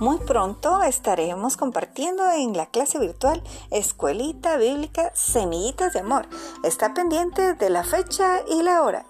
Muy pronto estaremos compartiendo en la clase virtual Escuelita Bíblica Semillitas de Amor. Está pendiente de la fecha y la hora.